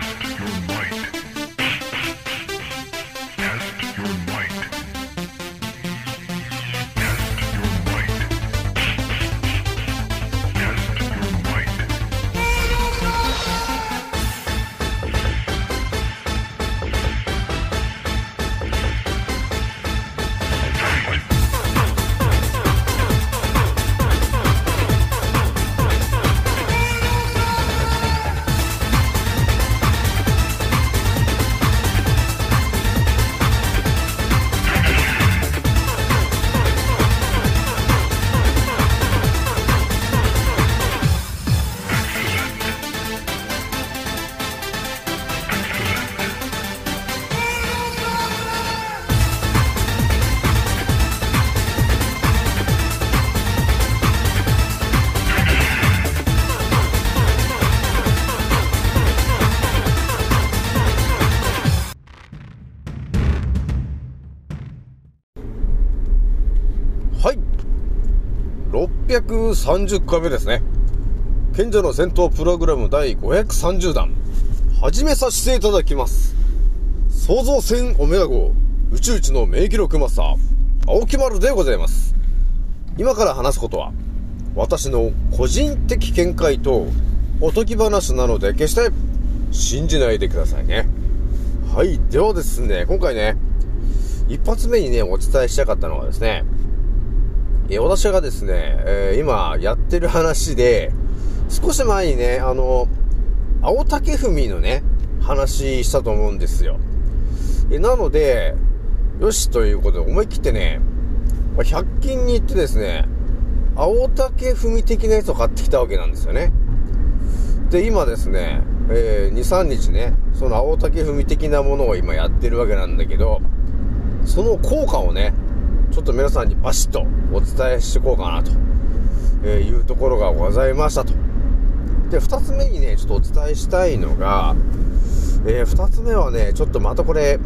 Test your might. 30回目ですね。賢者の戦闘プログラム第530弾。始めさせていただきます。創造船オメガ号宇宙一の名記録マスター、青木丸でございます。今から話すことは、私の個人的見解とおとぎ話なので決して信じないでくださいね。はい。ではですね、今回ね、一発目にね、お伝えしたかったのがですね、え私がですね、え今やってる話で、少し前にね、あの、青竹文のね、話したと思うんですよ。えなので、よしということで思い切ってね、ま100均に行ってですね、青竹文的なやつを買ってきたわけなんですよね。で、今ですね、えー2、3日ね、その青竹文的なものを今やってるわけなんだけど、その効果をね、ちょっと皆さんにバシッとお伝えしていこうかなと、えいうところがございましたと。で、二つ目にね、ちょっとお伝えしたいのが、えー二つ目はね、ちょっとまたこれ、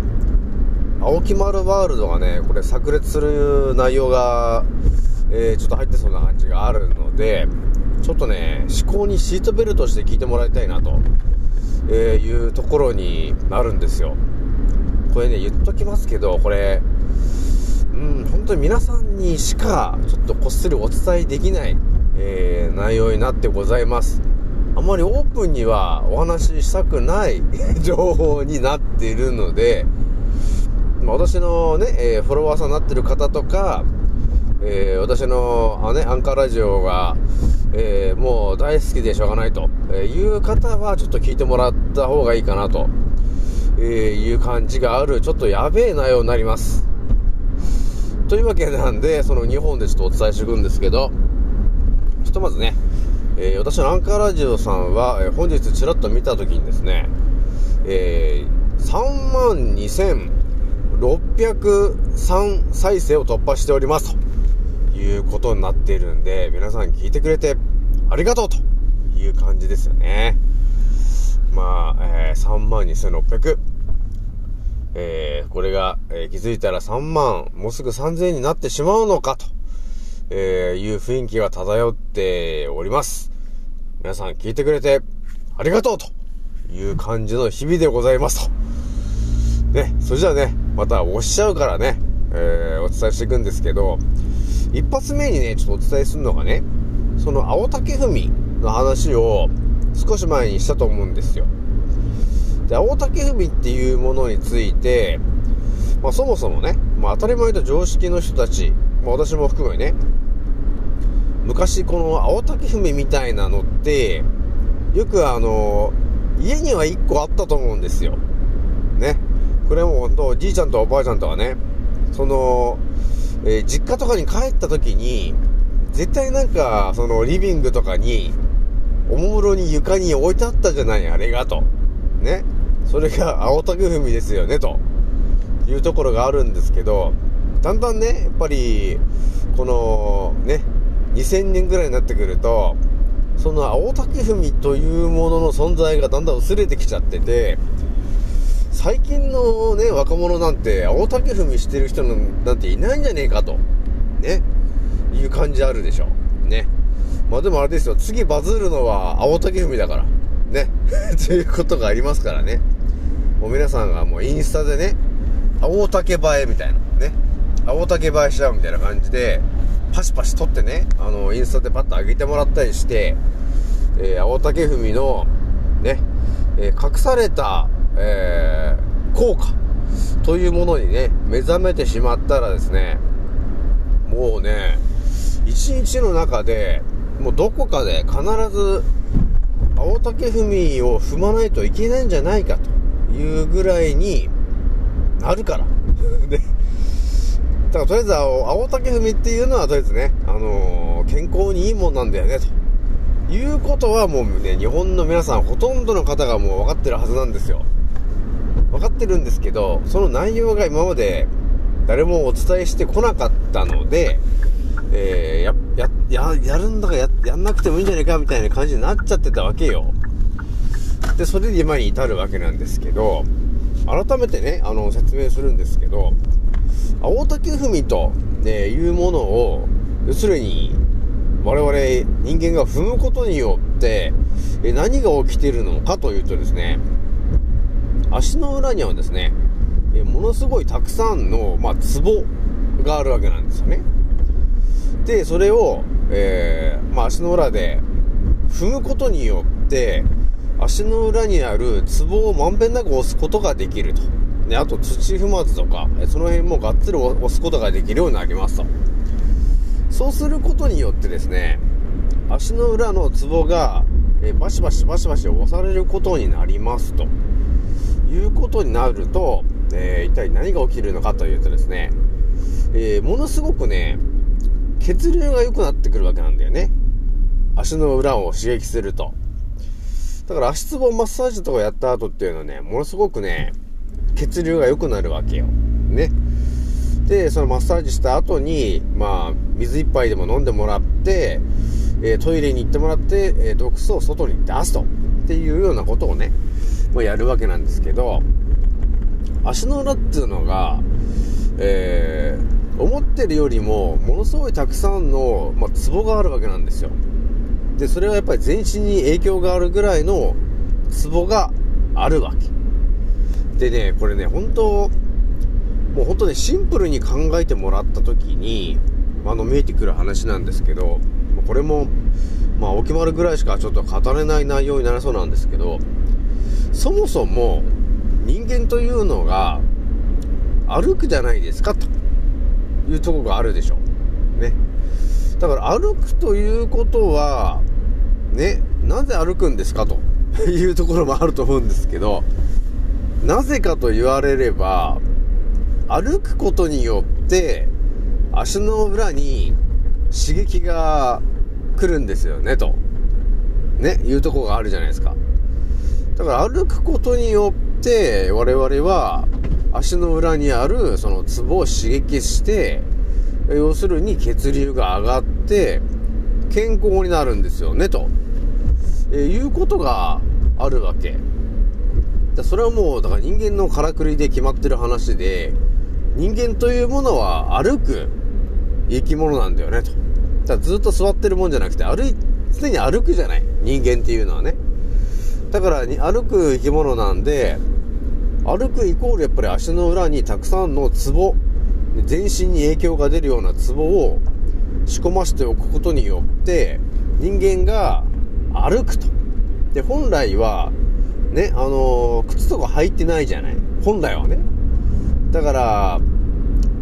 青木丸ワールドがね、これ炸裂する内容が、えーちょっと入ってそうな感じがあるので、ちょっとね、思考にシートベルトして聞いてもらいたいなと、えーいうところになるんですよ。これね、言っときますけど、これ、うん、本当に皆さんにしか、ちょっとこっそりお伝えできない、えー内容になってございます。あまりオープンにはお話ししたくない 情報になっているので、まあ私のね、えーフォロワーさんになってる方とか、えー私のあ、ね、アンカーラジオが、えーもう大好きでしょうがないとえいう方はちょっと聞いてもらった方がいいかなと、えいう感じがある、ちょっとやべえ内容になります。というわけなんで、その2本でちょっとお伝えしていくんですけど、ひとまずね、えー私のアンカーラジオさんは、えー本日ちらっと見たときにですね、えー、3万2603再生を突破しておりますということになっているんで、皆さん聞いてくれてありがとうという感じですよね。まあ、えー、3万2600。えー、これが、えー気づいたら3万、もうすぐ3000円になってしまうのかと、えーいう雰囲気が漂っております。皆さん聞いてくれてありがとうという感じの日々でございますと。ね、それじゃあね、また押しちゃうからね、えーお伝えしていくんですけど、一発目にね、ちょっとお伝えするのがね、その青竹文の話を少し前にしたと思うんですよ。で、青竹文っていうものについて、まあそもそもね、まあ当たり前と常識の人たち、まあ私も含めね、昔この青竹文みみたいなのって、よくあの、家には1個あったと思うんですよ。ね。これも本当おじいちゃんとおばあちゃんとはね、その、えー実家とかに帰った時に、絶対なんか、そのリビングとかに、おもむろに床に置いてあったじゃない、あれがと。ね。それが青竹文ですよね、というところがあるんですけど、だんだんね、やっぱり、この、ね、2000年ぐらいになってくると、その青竹文というものの存在がだんだん薄れてきちゃってて、最近のね、若者なんて、青竹踏みしてる人なんていないんじゃねえかと、ね、いう感じあるでしょ。ね。まあでもあれですよ、次バズるのは青竹踏みだから。ね。ということがありますからね。もう皆さんがもうインスタでね、青竹映えみたいな。ね。青竹映えしちゃうみたいな感じで、パシパシ撮ってね、あの、インスタでパッと上げてもらったりして、えー、青竹踏みの、ね、えー隠された、えー効果というものにね、目覚めてしまったらですね、もうね、一日の中で、もうどこかで必ず、青竹踏みを踏まないといけないんじゃないかというぐらいになるから。で、だからとりあえず青竹踏みっていうのはとりあえずね、あのー健康にいいもんなんだよね、ということはもうね、日本の皆さんほとんどの方がもう分かってるはずなんですよ。分かってるんですけど、その内容が今まで誰もお伝えしてこなかったので、えー、や、や、や、るんだからや、やんなくてもいいんじゃないかみたいな感じになっちゃってたわけよ。で、それで今に至るわけなんですけど、改めてね、あの、説明するんですけど、青竹踏みと、ね、いうものを、要するに、我々人間が踏むことによって、え何が起きているのかというとですね、足の裏にはですね、えものすごいたくさんの、まあ、ツボがあるわけなんですよね。で、それを、えーまあ、足の裏で踏むことによって、足の裏にあるツボをまんべんなく押すことができると。で、あと土踏まずとか、その辺もがっつり押すことができるようになりますと。そうすることによってですね、足の裏のツボが、えバシバシバシバシ押されることになりますと。いうことになると、えー一体何が起きるのかというとですね、えーものすごくね、血流が良くなってくるわけなんだよね。足の裏を刺激すると。だから足つぼマッサージとかやった後っていうのはね、ものすごくね、血流が良くなるわけよ。ね。で、そのマッサージした後に、まあ、水一杯でも飲んでもらって、えートイレに行ってもらって、えー毒素を外に出すと。っていうようなことをね、まあ、やるわけなんですけど、足の裏っていうのが、えー思ってるよりも、ものすごいたくさんの、まあ、ツボがあるわけなんですよ。で、それはやっぱり全身に影響があるぐらいのツボがあるわけ。でね、これね、本当もう本当ね、シンプルに考えてもらった時に、あの、見えてくる話なんですけど、これも、まあ、お決まるぐらいしかちょっと語れない内容になりそうなんですけど、そもそも、人間というのが、歩くじゃないですか、というとこがあるでしょう。ね。だから歩くということは、ね、なぜ歩くんですかと いうところもあると思うんですけど、なぜかと言われれば、歩くことによって、足の裏に刺激が来るんですよね、と。ね、いうとこがあるじゃないですか。だから歩くことによって、我々は足の裏にあるそのツボを刺激して、要するに血流が上がって、健康になるんですよね、と。えーいうことがあるわけ。だそれはもう、だから人間のからくりで決まってる話で、人間というものは歩く生き物なんだよね、と。だずっと座ってるもんじゃなくて、歩い、常に歩くじゃない。人間っていうのはね。だから、歩く生き物なんで、歩くイコールやっぱり足の裏にたくさんのツボ、全身に影響が出るようなツボを仕込ませておくことによって、人間が歩くと。で、本来は、ね、あのー靴とか履いてないじゃない。本来はね。だから、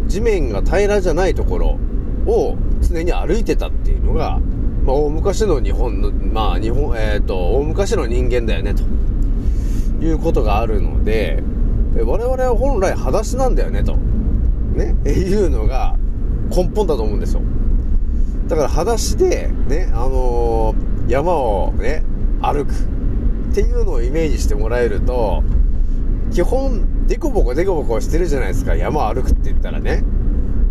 地面が平らじゃないところを常に歩いてたっていうのが、まあ、大昔の日本の、まあ、日本、えっ、と、大昔の人間だよね、ということがあるので、我々は本来裸足なんだよね、と。ね、いうのが根本だと思うんですよ。だから裸足で、ね、あのー山をね、歩くっていうのをイメージしてもらえると、基本、デコボコデコボコしてるじゃないですか、山を歩くって言ったらね。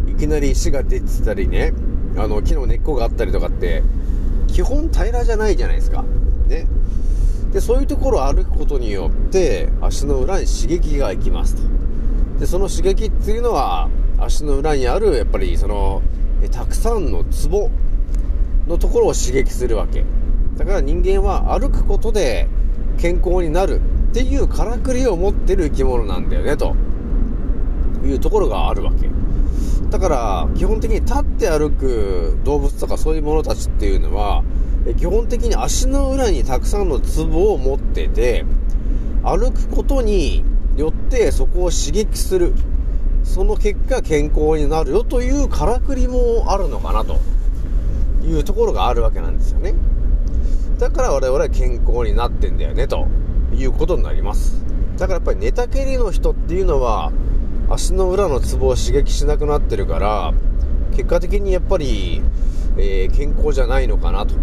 いきなり石が出てたりね、あの、木の根っこがあったりとかって、基本平らじゃないじゃないですか。ね。で、そういうところを歩くことによって、足の裏に刺激が行きますと。で、その刺激っていうのは、足の裏にある、やっぱりその、えたくさんのツボのところを刺激するわけ。だから人間は歩くことで健康になるっていうからくりを持ってる生き物なんだよね、というところがあるわけ。だから、基本的に立って歩く動物とかそういうものたちっていうのは、基本的に足の裏にたくさんのツボを持ってて、歩くことによってそこを刺激する。その結果健康になるよというからくりもあるのかなというところがあるわけなんですよね。だから我々は健康になってんだよねということになります。だからやっぱり寝たきりの人っていうのは足の裏のツボを刺激しなくなってるから結果的にやっぱり、えー健康じゃないのかなと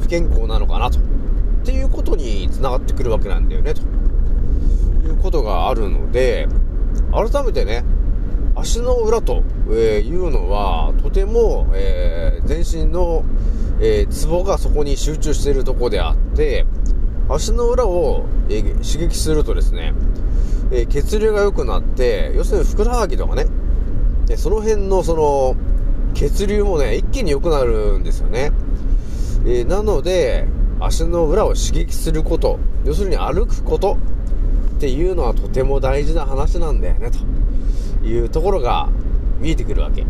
不健康なのかなとっていうことにつながってくるわけなんだよねということがあるので改めてね足の裏というのはとても、えー全身の、えーツボがそこに集中しているところであって足の裏を、えー刺激するとですね、え血流が良くなって要するにふくらはぎとかねでその辺のその血流もね一気に良くなるんですよね、えなので足の裏を刺激すること要するに歩くことっていうのはとても大事な話なんだよねというところが見えてくるわけ。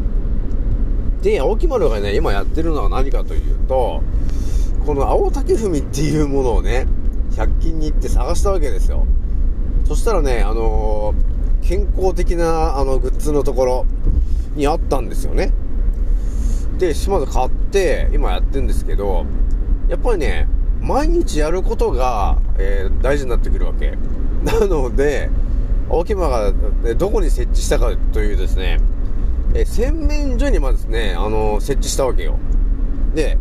で青木丸がね今やってるのは何かというとこの青竹踏みっていうものをね100均に行って探したわけですよ。そしたらねあのー健康的なあのグッズのところにあったんですよね。でまず買って今やってるんですけどやっぱりね毎日やることが、えー大事になってくるわけ。なので青木間がどこに設置したかというですねえ洗面所にまずですね、あの設置したわけよ。で、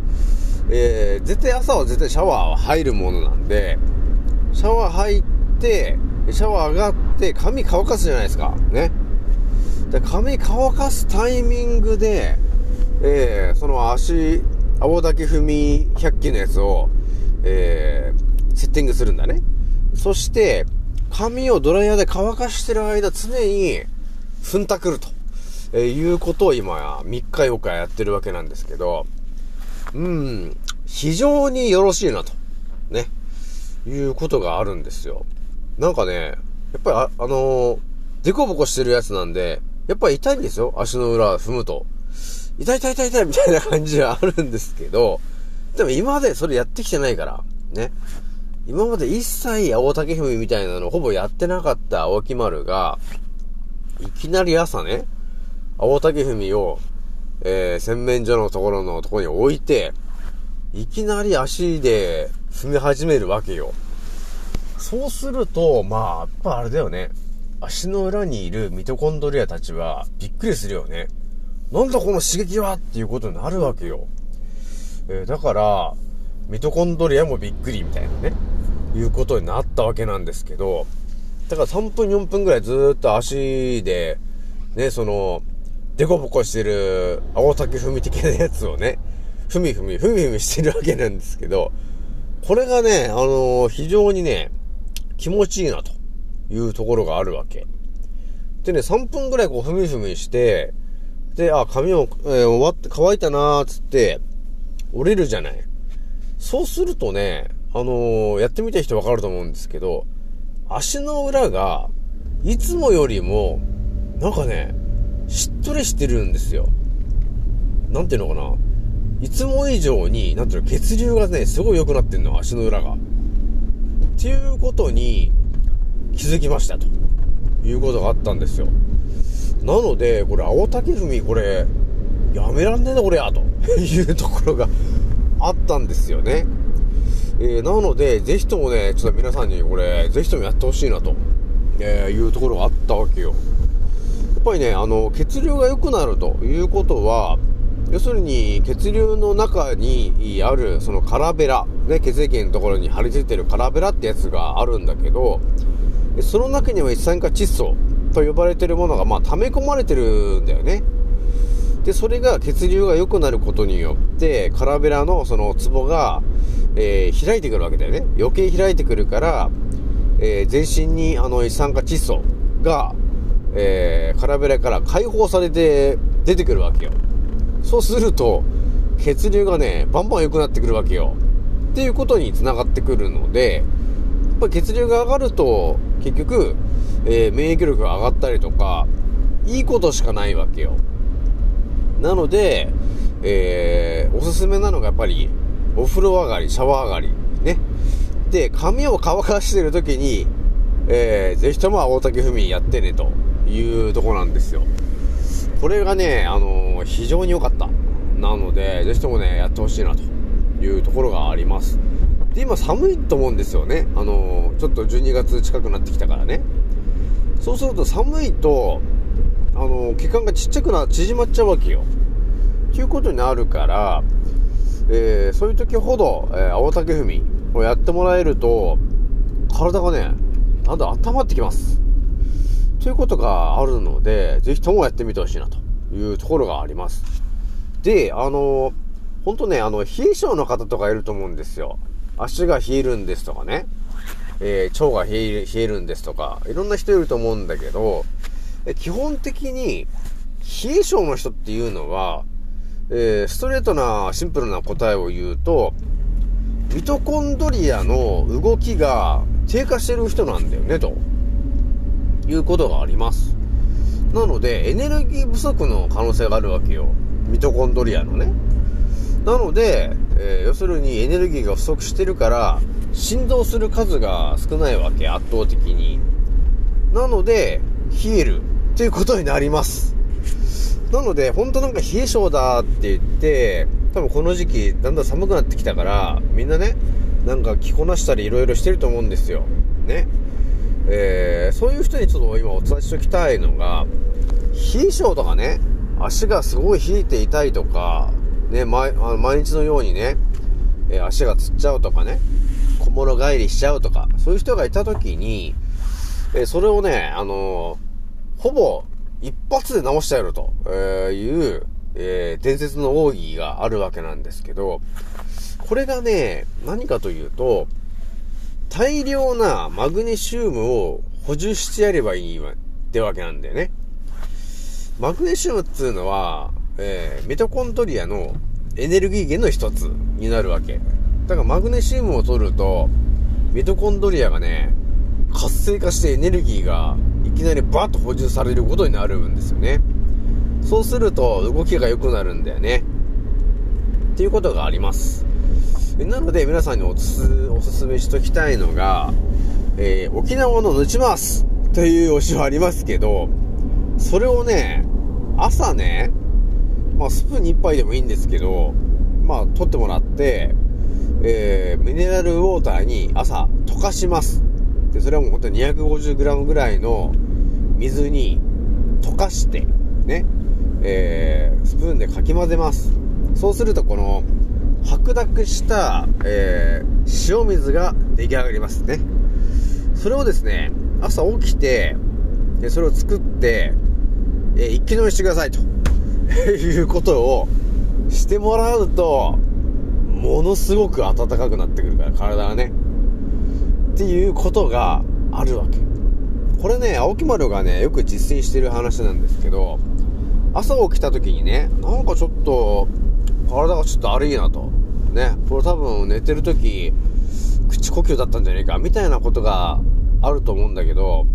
えー絶対朝は絶対シャワーは入るものなんでシャワー入ってシャワー上がって髪乾かすじゃないですか。ね。で髪乾かすタイミングで、えーその足青竹踏み100均のやつを、えーセッティングするんだね。そして髪をドライヤーで乾かしてる間常に踏んたくると、えーいうことを今3日4日やってるわけなんですけどうん非常によろしいなとねいうことがあるんですよなんかね、やっぱりあ、あのー、デコボコしてるやつなんで、やっぱり痛いんですよ。足の裏踏むと。痛い痛い痛い痛いみたいな感じはあるんですけど、でも今までそれやってきてないから、ね。今まで一切青竹踏みたいなのほぼやってなかった青木丸が、いきなり朝ね、青竹踏を、えー、洗面所のところのところに置いて、いきなり足で踏み始めるわけよ。そうすると、まあ、やっぱあれだよね。足の裏にいるミトコンドリアたちはびっくりするよね。なんだこの刺激はっていうことになるわけよ。えーだから、ミトコンドリアもびっくりみたいなね、いうことになったわけなんですけど、だから3分4分ぐらいずっと足で、ね、その、デコボコしてる青竹踏み的なやつをね、ふみふみ、ふみふみしてるわけなんですけど、これがね、あのー非常にね、気持ちいいなというところがあるわけ。でね、3分ぐらいこう、ふみふみして、で、あ、髪も、えー終わって、乾いたなーっつって、降りるじゃない。そうするとね、あのーやってみた人わかると思うんですけど、足の裏が、いつもよりも、なんかね、しっとりしてるんですよ。なんていうのかな。いつも以上に、なんていうの、血流がね、すごい良くなってんの、足の裏が。っていうことに気づきましたということがあったんですよ。なので、これ、青竹踏み、これ、やめらんねえな、これや、というところがあったんですよね。えーなので、ぜひともね、ちょっと皆さんにこれ、ぜひともやってほしいなと、えーいうところがあったわけよ。やっぱりね、あの、血流が良くなるということは、要するに血流の中にあるそのカラベラ、ね、血液のところに張り付いてるカラベラってやつがあるんだけど、その中には一酸化窒素と呼ばれてるものがまあ溜め込まれてるんだよね。で、それが血流が良くなることによって、カラベラのそのツボが、えー開いてくるわけだよね。余計開いてくるから、えー全身にあの一酸化窒素が、えーカラベラから解放されて出てくるわけよ。そうすると、血流がね、バンバン良くなってくるわけよ。っていうことにつながってくるのでやっ、ぱ血流が上がると、結局、え免疫力が上がったりとか、いいことしかないわけよ。なので、えーおすすめなのがやっぱり、お風呂上がり、シャワー上がり、ね。で、髪を乾かしてる時に、えーぜひとも青竹踏みやってね、というとこなんですよ。これがね、あのー非常に良かった。なので、ぜひともね、やってほしいな、というところがあります。で、今寒いと思うんですよね。あのーちょっと12月近くなってきたからね。そうすると寒いと、あの血管がちっちゃくな、縮まっちゃうわけよ。ということになるから、えーそういう時ほど、えー青竹踏みをやってもらえると、体がね、なんだ、温まってきます。ということがあるので、ぜひともやってみてほしいなというところがあります。で、あのほんとね、あの、冷え性の方とかいると思うんですよ。足が冷えるんですとかね。えー腸が冷えるんですとか、いろんな人いると思うんだけど、基本的に、冷え性の人っていうのは、えーストレートなシンプルな答えを言うと、ミトコンドリアの動きが低下してる人なんだよね、ということがあります。なので、エネルギー不足の可能性があるわけよ。ミトコンドリアのね。なので、えー要するにエネルギーが不足してるから、振動する数が少ないわけ、圧倒的に。なので、冷えるっていうことになります。なので、ほんとなんか冷え性だって言って、多分この時期だんだん寒くなってきたから、みんなね、なんか着こなしたり色々してると思うんですよ。ね。えー、そういう人にちょっと今お伝えしておきたいのが、冷え性とかね、足がすごい冷えて痛いとか、ね、毎あの毎日のようにね、えー足がつっちゃうとかね、小物帰りしちゃうとか、そういう人がいた時に、えーそれをね、あのほぼ一発で直してやるという、えー伝説の奥義があるわけなんですけど、これがね、何かというと、大量なマグネシウムを補充してやればいいわってわけなんだよね。マグネシウムっていうのは、えーミトコンドリアのエネルギー源の一つになるわけ。だからマグネシウムを取ると、ミトコンドリアがね、活性化してエネルギーがきなりバッと補充されることになるんですよね。そうすると動きが良くなるんだよね。っていうことがあります。なので皆さんにおすおすすめしときたいのが、えー沖縄のぬちますというお塩ありますけど、それをね、朝ね、まあスプーンに一杯でもいいんですけど、まあ取ってもらって、えーミネラルウォーターに朝溶かします。で、それはもう本当に 250g ぐらいの水に溶かして、ね、えースプーンでかき混ぜます。そうするとこの白濁した、えー塩水が出来上がりますね。それをですね、朝起きて、でそれを作って、えー一気飲みしてくださいと いうことをしてもらうと、ものすごく暖かくなってくるから、体がね。っていうことがあるわけ。これね、青木丸がね、よく実践してる話なんですけど、朝起きた時にね、なんかちょっと、体がちょっと悪いなと。ね、これ多分寝てる時、口呼吸だったんじゃないか、みたいなことがあると思うんだけど、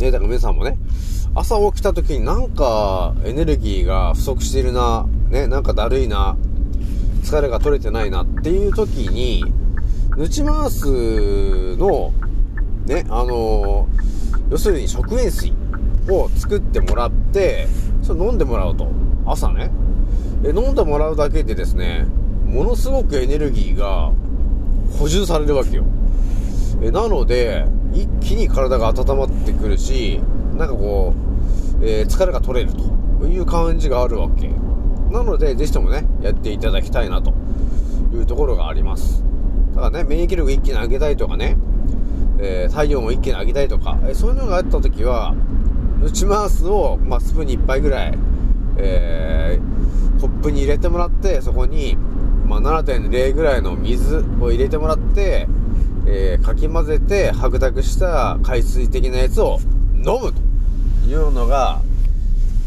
ね、だから皆さんもね、朝起きた時になんかエネルギーが不足してるな、ね、なんかだるいな、疲れが取れてないなっていう時に、ヌチマースの、ね、あのー要するに食塩水を作ってもらって、それ飲んでもらうと。朝ね。え、飲んでもらうだけでですね、ものすごくエネルギーが補充されるわけよ。え、なので、一気に体が温まってくるし、なんかこう、えー疲れが取れるという感じがあるわけ。なので、ぜひともね、やっていただきたいなというところがあります。ただね、免疫力一気に上げたいとかね、えー体温を一気に上げたいとか、えーそういうのがあった時は、ヌチマースを、まあ、スプーンに1杯ぐらい、えーコップに入れてもらって、そこに、まあ、7.0ぐらいの水を入れてもらって、えーかき混ぜて、白濁した海水的なやつを飲むというのが、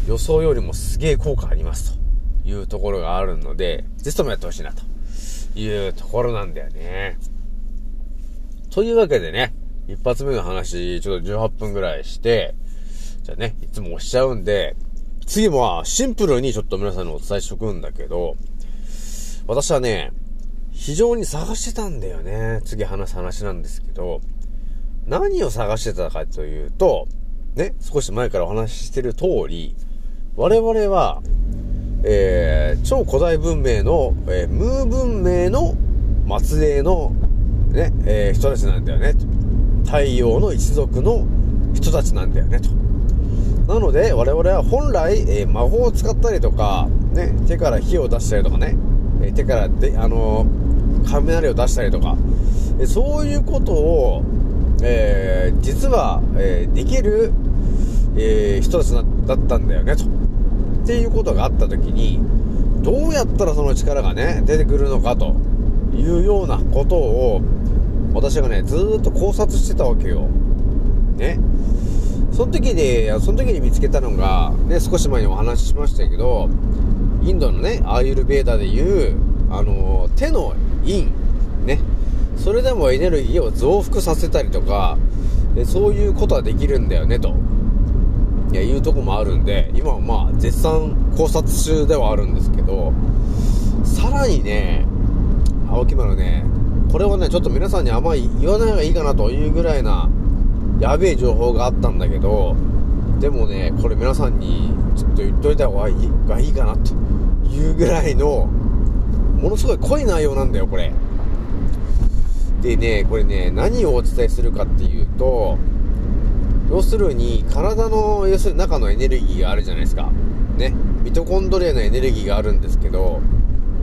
予想よりもすげえ効果ありますというところがあるので、ぜひともやってほしいなと。いうところなんだよね。というわけでね、一発目の話、ちょっと18分ぐらいして、じゃあね、いつも押しちゃうんで、次もシンプルにちょっと皆さんにお伝えしとくんだけど、私はね、非常に探してたんだよね。次話す話なんですけど、何を探してたかというと、ね、少し前からお話ししてる通り、我々は、えー、超古代文明の、えー、ムー文明の末裔の、ね、えー人たちなんだよね。と太陽の一族の人たちなんだよね、と。なので、我々は本来、えー魔法を使ったりとか、ね、手から火を出したりとかね、え手からで、あの雷を出したりとか、えそういうことを、え実は、えーできる、え人たちだったんだよね、と。っていうことがあった時に、どうやったらその力がね、出てくるのかというようなことを、私がね、ずっと考察してたわけよ。ね。その時に、その時に見つけたのが、ね、少し前にお話ししましたけど、インドのね、アーユルベーダでいう、あの、手の陰、ね。それでもエネルギーを増幅させたりとか、そういうことはできるんだよね、と。いや、いうとこもあるんで、今はまあ、絶賛考察中ではあるんですけど、さらにね、青木丸ね、これはね、ちょっと皆さんにあんまり言わない方がいいかなというぐらいな、やべえ情報があったんだけど、でもね、これ皆さんにちょっと言っといた方がいいがいいかなというぐらいの、ものすごい濃い内容なんだよ、これ。でね、これね、何をお伝えするかっていうと、要するに、体の、要するに中のエネルギーがあるじゃないですか。ね。ミトコンドリアのエネルギーがあるんですけど、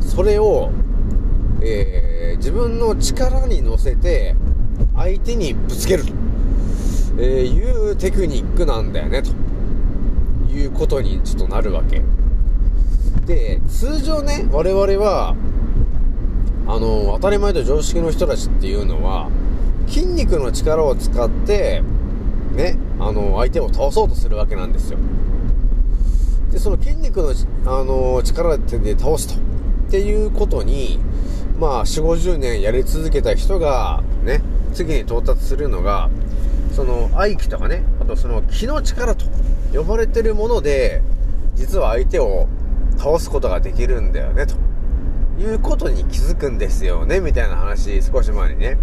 それを、えー自分の力に乗せて、相手にぶつけると、えーいうテクニックなんだよね、ということにちょっとなるわけ。で、通常ね、我々は、あの、当たり前と常識の人たちっていうのは、筋肉の力を使って、ね、あの、相手を倒そうとするわけなんですよ。で、その筋肉の、あの、力で倒すと。っていうことに、まあ、4、50年やり続けた人が、ね、次に到達するのが、その、合気とかね、あとその気の力と呼ばれてるもので、実は相手を倒すことができるんだよね、ということに気づくんですよね、みたいな話、少し前にね、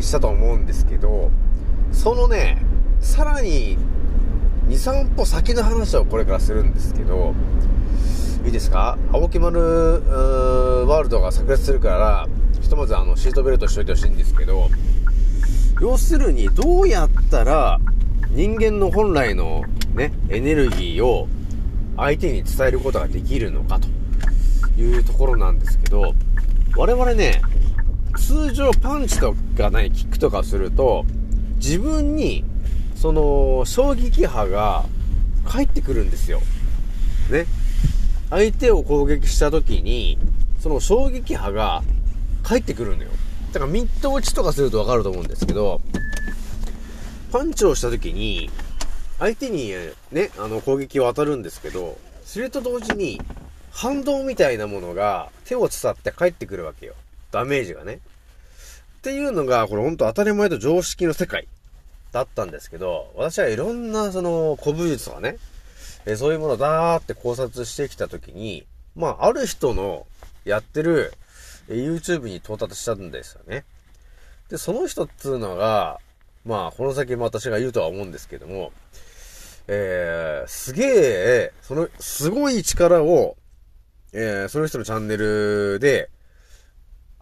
したと思うんですけど、そのね、さらに、2、3歩先の話をこれからするんですけど、いいですか？青木丸ワールドが炸裂するから、ひとまずあの、シートベルトしといてほしいんですけど、要するに、どうやったら、人間の本来のね、エネルギーを相手に伝えることができるのかというところなんですけど、我々ね、通常パンチとかね、キックとかすると、自分に、その、衝撃波が返ってくるんですよ。ね。相手を攻撃した時に、その衝撃波が返ってくるのよ。だからミット打ちとかするとわかると思うんですけど、パンチをした時に、相手にね、あの攻撃を当たるんですけど、それと同時に、反動みたいなものが手を伝って返ってくるわけよ。ダメージがね。っていうのが、これほんと当たり前と常識の世界だったんですけど、私はいろんなその古武術とかね、えそういうものをダーって考察してきたときに、まあ、ある人のやってるえ YouTube に到達したんですよね。で、その人っつうのが、まあ、この先も私が言うとは思うんですけども、えー、すげえ、その、すごい力を、えー、その人のチャンネルで、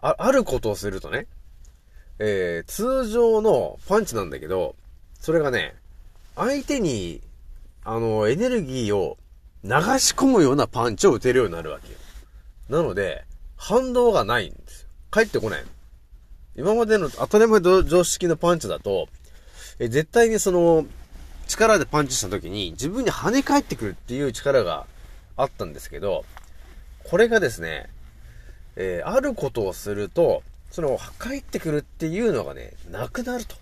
あ、あることをするとね、えー、通常のパンチなんだけど、それがね、相手に、あの、エネルギーを流し込むようなパンチを打てるようになるわけよ。なので、反動がないんですよ。返ってこない。今までの当たり前常識のパンチだと、え絶対にその、力でパンチした時に自分に跳ね返ってくるっていう力があったんですけど、これがですね、えーあることをすると、その、返ってくるっていうのがね、なくなると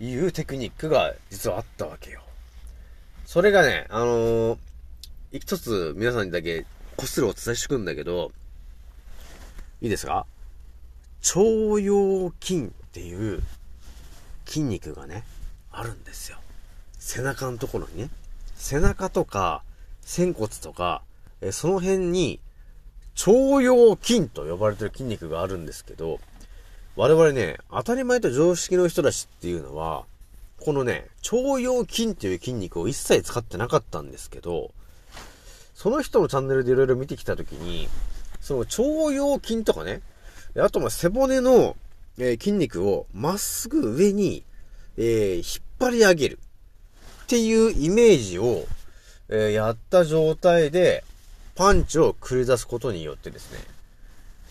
いうテクニックが実はあったわけよ。それがね、あのー一つ皆さんにだけこっそりお伝えしてくんだけど、いいですか？腸腰筋っていう筋肉がね、あるんですよ。背中のところにね。背中とか、仙骨とか、えその辺に、腸腰筋と呼ばれてる筋肉があるんですけど、我々ね、当たり前と常識の人たちっていうのは、このね、腸腰筋っていう筋肉を一切使ってなかったんですけど、その人のチャンネルでいろいろ見てきたときに、その腸腰筋とかね、あとま背骨の、えー筋肉をまっすぐ上に、えー引っ張り上げるっていうイメージを、えーやった状態でパンチを繰り出すことによってですね、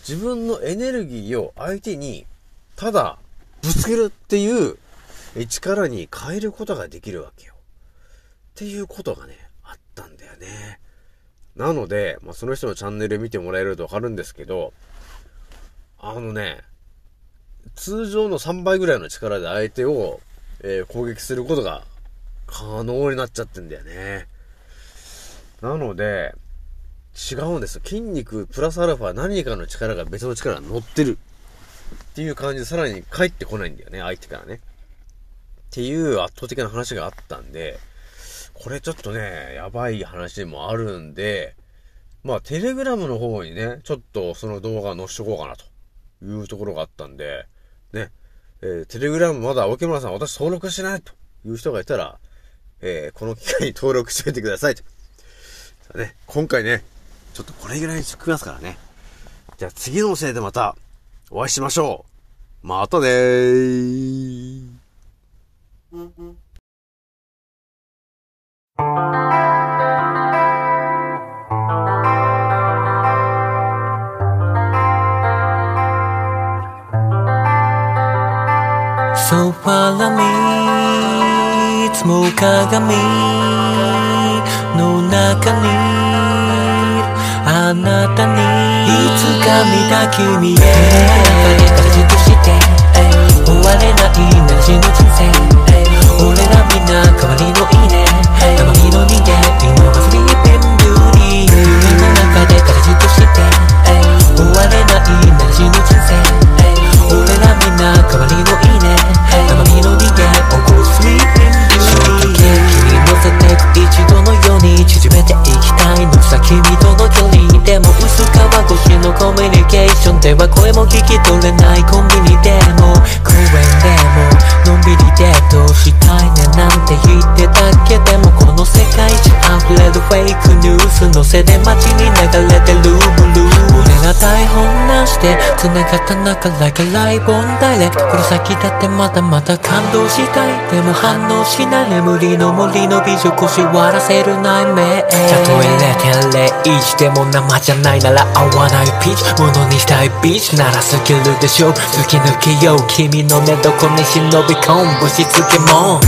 自分のエネルギーを相手にただぶつけるっていう力に変えることができるわけよ。っていうことがね、あったんだよね。なので、まあ、その人のチャンネル見てもらえるとわかるんですけど、あのね、通常の3倍ぐらいの力で相手を、えー攻撃することが可能になっちゃってんだよね。なので、違うんです。筋肉プラスアルファ何かの力が別の力が乗ってる。っていう感じでさらに返ってこないんだよね、相手からね。っていう圧倒的な話があったんで、これちょっとね、やばい話もあるんで、まあ、テレグラムの方にね、ちょっとその動画載せとこうかなというところがあったんで、ね、えーテレグラムまだ沖村さん私登録してないという人がいたら、えーこの機会に登録しておいてくださいと。ね、今回ね、ちょっとこれぐらいにしときますからね。じゃあ次の教えでまたお会いしましょう。またねー。So follow me いつも鏡の中になたに。いつか見た君へ。なしで繋がった中 like a live on direct この先だってまだまだ感動したい。でも反応しない。眠りの森の美女腰割らせる内面たとえ0.01でも生じゃないなら合わないピーチ。ものにしたいビーチ。ならスキルでしょ。突き抜けよう。君の寝床に忍び込む。ぶしつけも